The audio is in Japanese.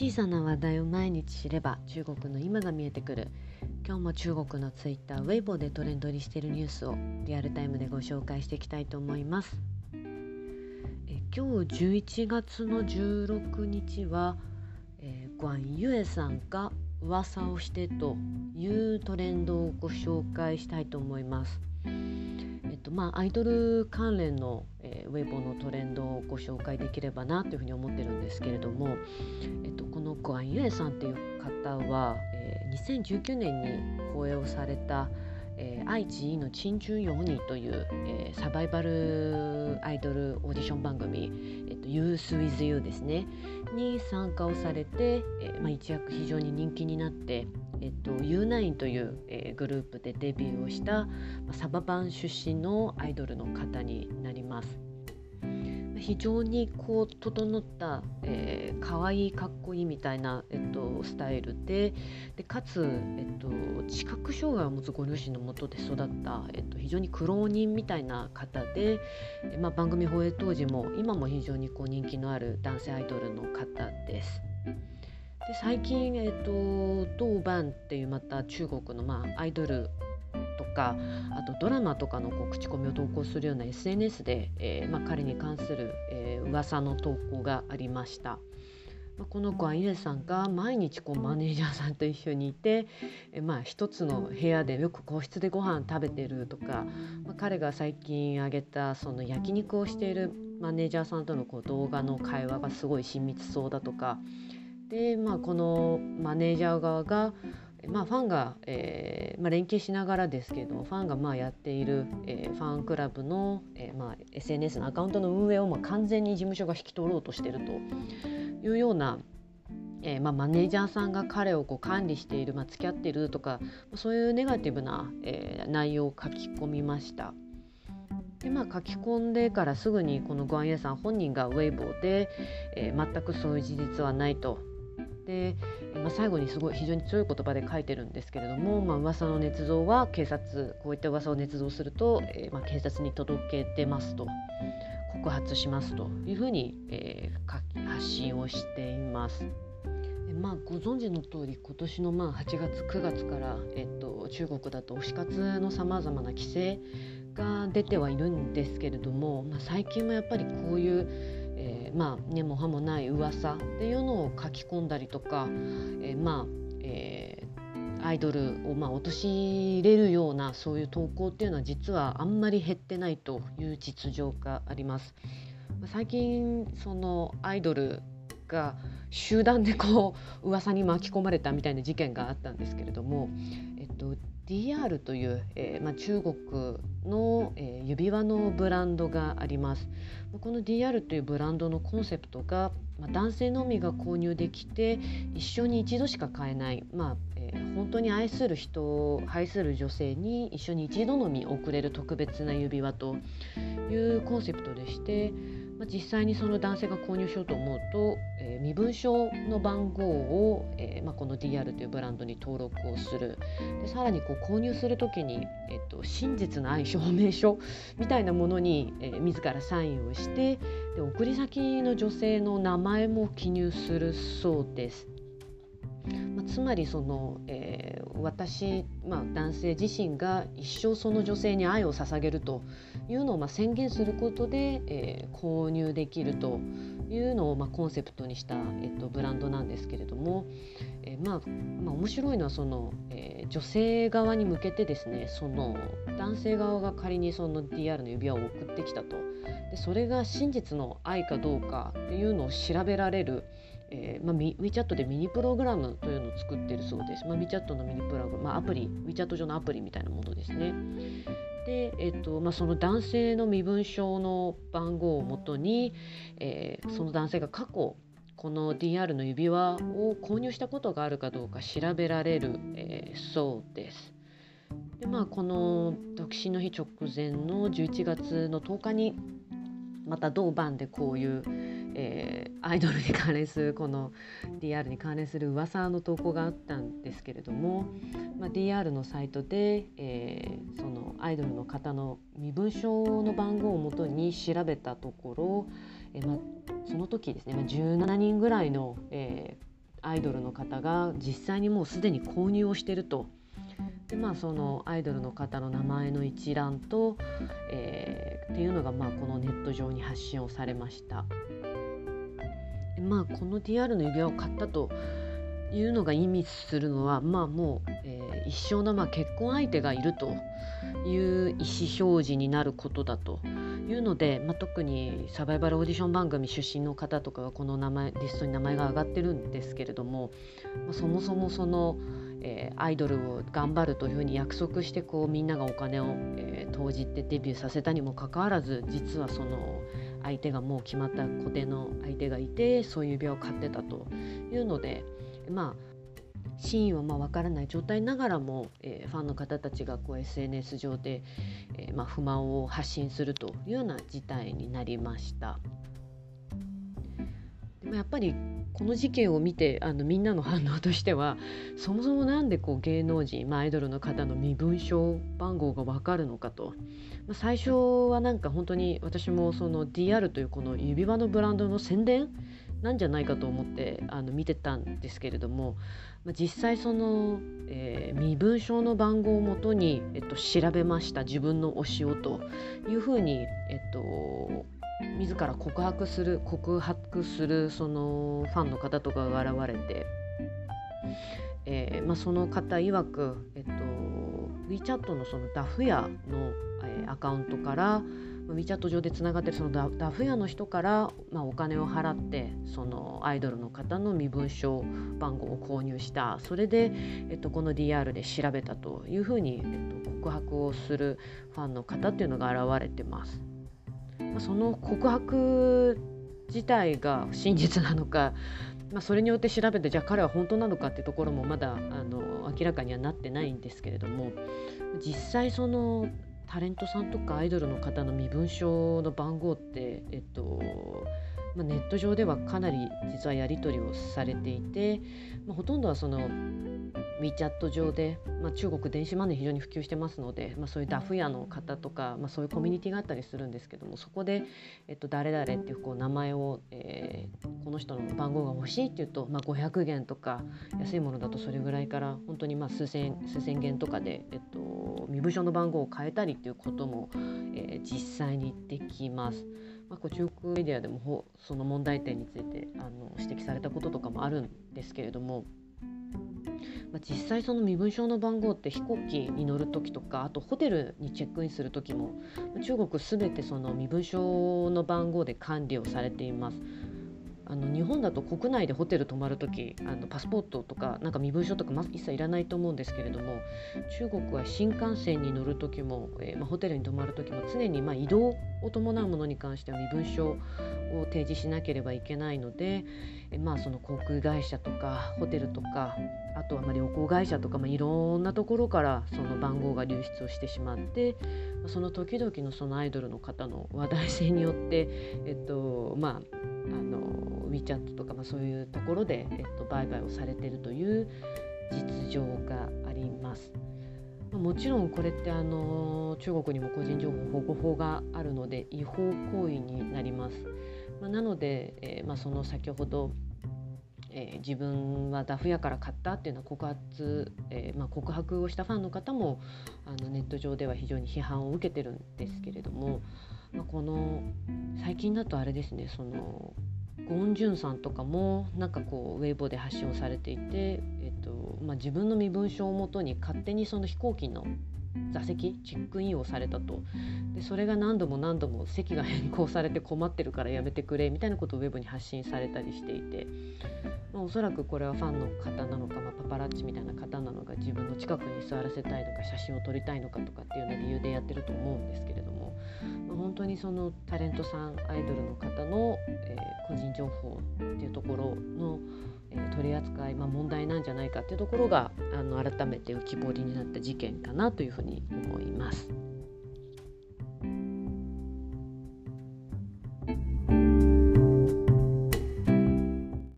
小さな話題を毎日知れば中国の今が見えてくる。今日も中国のツイッターウェイボーでトレンド入りしているニュースをリアルタイムでご紹介していきたいと思います。え今日11月の16日は、えー、グアン・ユエさんが噂をしてというトレンドをご紹介したいと思います。っとまあ、アイドル関連の、えー、ウェイボーのトレンドをご紹介できればなというふうに思ってるんですけれども、えっと、このグアン・ユエさんっていう方は、えー、2019年に放映をされた「えー、愛知の珍獣用に」という、えー、サバイバルアイドルオーディション番組「えっと、Youth with You」ですねに参加をされて、えーまあ、一躍非常に人気になってえっと、U9 という、えー、グループでデビューをした、サババン出身のアイドルの方になります。非常にこう整った、えー、可愛いかっこいいみたいな、えっと、スタイルででかつ、えっと、視覚障害を持つご両親のもとで育った、えっと、非常に苦労人みたいな方で、えまあ、番組放映当時も今も非常にこう人気のある男性アイドルの方です。で最近、えーと、豆瓣っていうまた中国の、まあ、アイドルとかあとドラマとかのこう口コミを投稿するような SNS で、えーまあ、彼に関する、えー、噂の投稿がありました。まあ、この子はイエさんが毎日こうマネージャーさんと一緒にいて、えまあ、一つの部屋でよく個室でご飯食べてるとか、まあ、彼が最近あげたその焼肉をしているマネージャーさんとのこう動画の会話がすごい親密そうだとかで、まあ、このマネージャー側が、まあ、ファンが、えーまあ、連携しながらですけどファンがまあやっている、えー、ファンクラブの、えーまあ、SNS のアカウントの運営をまあ完全に事務所が引き取ろうとしているというような、えーまあ、マネージャーさんが彼をこう管理している、まあ、付き合っているとかそういうネガティブな、えー、内容を書き込みました。でまあ、書き込んでからすぐにこのゴアン・エさん本人がウェイボーで、えー、全くそういう事実はないとで、まあ、最後にすごい非常に強い言葉で書いてるんですけれども、まあ噂の捏造は警察こういった噂を捏造すると、えー、まあ警察に届け出ますと告発しますというふうに、えー、発信をしています。まあ、ご存知の通り今年のまあ8月9月から、えっと、中国だと推し活のさまざまな規制が出てはいるんですけれども、まあ、最近もやっぱりこういうえー、まあ根も葉もない噂っていうのを書き込んだりとか、えー、まあ、えー、アイドルをまあ陥れるようなそういう投稿っていうのは実はあんまり減ってないという実情があります。最近そのアイドルが集団でこう噂に巻き込まれたみたいな事件があったんですけれども、と、DR という、えーまあ、中国の、えー、指輪のブランドがあります。この DR というブランドのコンセプトが、まあ、男性のみが購入できて一生に一度しか買えない、まあえー、本当に愛する人を愛する女性に一緒に一度のみ贈れる特別な指輪というコンセプトでして、まあ、実際にその男性が購入しようと思うと、えー、身分証の番号を、えーまあ、この DR というブランドに登録をするでさらにこう購入する時に、えっと、真実の愛証明書みたいなものに、えー、自らサインをしてで送り先の女性の名前も記入するそうです。まあ、つまりその、えー、私、まあ、男性自身が一生その女性に愛を捧げるというのをまあ宣言することで、えー、購入できるというのをまあコンセプトにした、えっと、ブランドなんですけれども、えー、まあ、まあ面白いのはその、えー、女性側に向けてですねその男性側が仮にその DR の指輪を送ってきたと。でそれが真実の愛かどうかっていうのを調べられるえーまあ、WeChat でミニプログラムというのを作っているそうです。まあ、WeChat のミニプログラム、まあ、アプリ WeChat 上のアプリみたいなものですね。で、えーとまあ、その男性の身分証の番号をもとに、えー、その男性が過去この DR の指輪を購入したことがあるかどうか調べられる、えー、そうです。でまあこの独身の日直前の11月の10日にまた同番でこういうえー、アイドルに関連するこの DR に関連する噂の投稿があったんですけれども、まあ、DR のサイトで、えー、そのアイドルの方の身分証の番号をもとに調べたところ、えーまあ、その時ですね、まあ、17人ぐらいの、えーアイドルの方が実際にもうすでに購入をしてると。でまあそのアイドルの方の名前の一覧と、えー、っていうのがまあこのネット上に発信をされました。まあこの DR の指輪を買ったというのが意味するのはまあもう、えー、一生のまあ結婚相手がいるという意思表示になることだというので、まあ、特にサバイバルオーディション番組出身の方とかはこの名前リストに名前が挙がってるんですけれども、まあ、そもそもその、えー、アイドルを頑張るというふうに約束してこうみんながお金を、えー、投じてデビューさせたにもかかわらず実はその相手がもう決まった固定の相手がいてそういう病を買ってたというのでまあ真意はまあ分からない状態ながらも、えー、ファンの方たちがこう SNS 上で、えー、まあ不満を発信するというような事態になりました。でもやっぱりこの事件を見てあのみんなの反応としてはそもそも何でこう芸能人、まあ、アイドルの方の身分証番号が分かるのかと、まあ、最初はなんか本当に私もその DR というこの指輪のブランドの宣伝なんじゃないかと思ってあの見てたんですけれども、まあ、実際その、えー、身分証の番号をもとに、えっと、調べました。自分の推しをというふうに、えっと、自ら告白する告白するそのファンの方とかが現れて、えーまあ、その方曰く、えっと、WeChat のそのダフ屋の、えー、アカウントから WeChat 上でつながってるそのダダフ屋の人から、まあ、お金を払ってそのアイドルの方の身分証番号を購入したそれで、えっと、この DR で調べたというふうに、えっと、告白をするファンの方っていうのが現れてます。ま、その告白自体が真実なのか、まあ、それによって調べてじゃあ彼は本当なのかっていうところもまだあの明らかにはなってないんですけれども実際そのタレントさんとかアイドルの方の身分証の番号って、えっとまあ、ネット上ではかなり実はやり取りをされていて、まあ、ほとんどはその WeChat 上で、まあ、中国電子マネー非常に普及してますので、まあ、そういうダフ屋の方とか、まあ、そういうコミュニティがあったりするんですけどもそこで、えっと、誰々っていうこう名前を、えー、この人の番号が欲しいっていうと、まあ、500元とか安いものだとそれぐらいから本当にまあ数千数千元とかで、えっと、身分証の番号を変えたりっていうことも、えー、実際にできます。まあ、こう中国メディアでもその問題点についてあの指摘されたこととかもあるんですけれども。まあ、実際その身分証の番号って飛行機に乗る時とかあとホテルにチェックインする時も中国全てその身分証の番号で管理をされています。あの日本だと国内でホテル泊まる時あのパスポートとかなんか身分証とか、ま、一切いらないと思うんですけれども中国は新幹線に乗る時も、えー、ま、ホテルに泊まる時も常にま移動を伴うものに関しては身分証を提示しなければいけないので、えまあ、その航空会社とかホテルとかあとはま旅行会社とか、ま、いろんなところからその番号が流出をしてしまってその時々のそのアイドルの方の話題性によって、えっとまあ、あの WeChat とか、まあ、そういうところで、えっと、売買をされているという実情があります。もちろんこれってあの中国にも個人情報保護法があるので違法行為になります。まあ、なので、えーまあ、その先ほど、えー、自分はダフ屋から買ったっていうのは告発、えーまあ、告白をしたファンの方もあのネット上では非常に批判を受けてるんですけれども、まあ、この最近だとあれですねそのゴン・ジュンさんとかもなんかこうウェイボーで発信をされていて、えっとまあ、自分の身分証をもとに勝手にその飛行機の座席チェックインをされたと。でそれが何度も何度も席が変更されて困ってるからやめてくれみたいなことをウェブに発信されたりしていて、まあ、おそらくこれはファンの方なのか、まあ、パパラッチみたいな方なのか自分の近くに座らせたいのか写真を撮りたいのかとかっていうような理由でやってると思うんですけれども、まあ、本当にそのタレントさんアイドルの方の、えー、個人情報っていうところのえー、取り扱い、まあ、問題なんじゃないかっていうところがあの改めて浮き彫りになった事件かなというふうに思います。